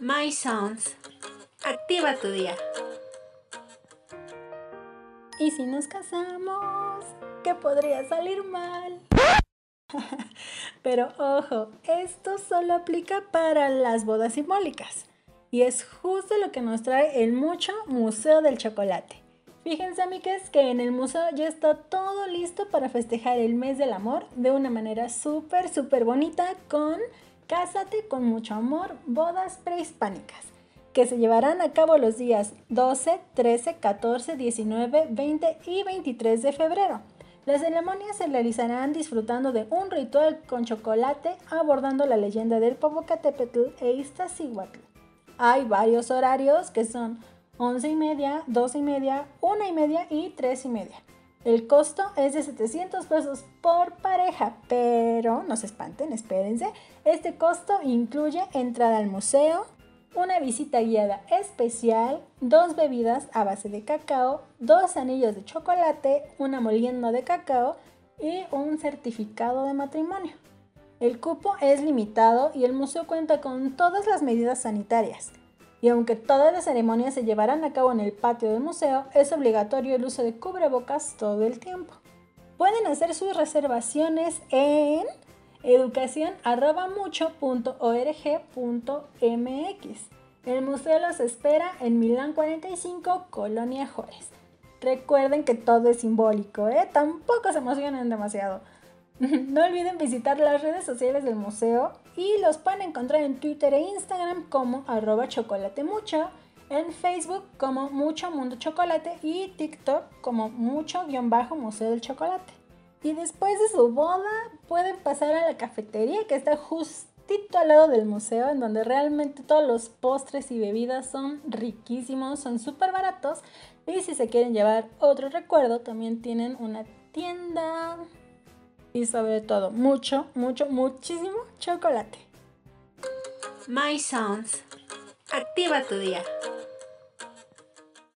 My Sounds. Activa tu día. ¿Y si nos casamos? ¿Qué podría salir mal? Pero ojo, esto solo aplica para las bodas simbólicas. Y es justo lo que nos trae el mucho Museo del Chocolate. Fíjense, amigues, que en el museo ya está todo listo para festejar el mes del amor de una manera súper, súper bonita con Cásate con mucho amor, bodas prehispánicas, que se llevarán a cabo los días 12, 13, 14, 19, 20 y 23 de febrero. Las ceremonias se realizarán disfrutando de un ritual con chocolate abordando la leyenda del Popocatépetl e Iztaccíhuatl. Hay varios horarios que son 11 y media, 12 y media, 1 y media y 3 y media. El costo es de 700 pesos por pareja, pero no se espanten, espérense. Este costo incluye entrada al museo, una visita guiada especial, dos bebidas a base de cacao, dos anillos de chocolate, una molienda de cacao y un certificado de matrimonio. El cupo es limitado y el museo cuenta con todas las medidas sanitarias y aunque todas las ceremonias se llevarán a cabo en el patio del museo, es obligatorio el uso de cubrebocas todo el tiempo. Pueden hacer sus reservaciones en educación.mucho.org.mx. El museo los espera en Milán 45, Colonia Juárez. Recuerden que todo es simbólico, ¿eh? Tampoco se emocionen demasiado. No olviden visitar las redes sociales del museo y los pueden encontrar en Twitter e Instagram como arroba chocolatemucho, en Facebook como Mucho Mundo Chocolate y TikTok como Mucho-Museo del Chocolate. Y después de su boda pueden pasar a la cafetería que está justito al lado del museo en donde realmente todos los postres y bebidas son riquísimos, son súper baratos y si se quieren llevar otro recuerdo también tienen una tienda y sobre todo mucho, mucho, muchísimo chocolate. My Sounds. Activa tu día.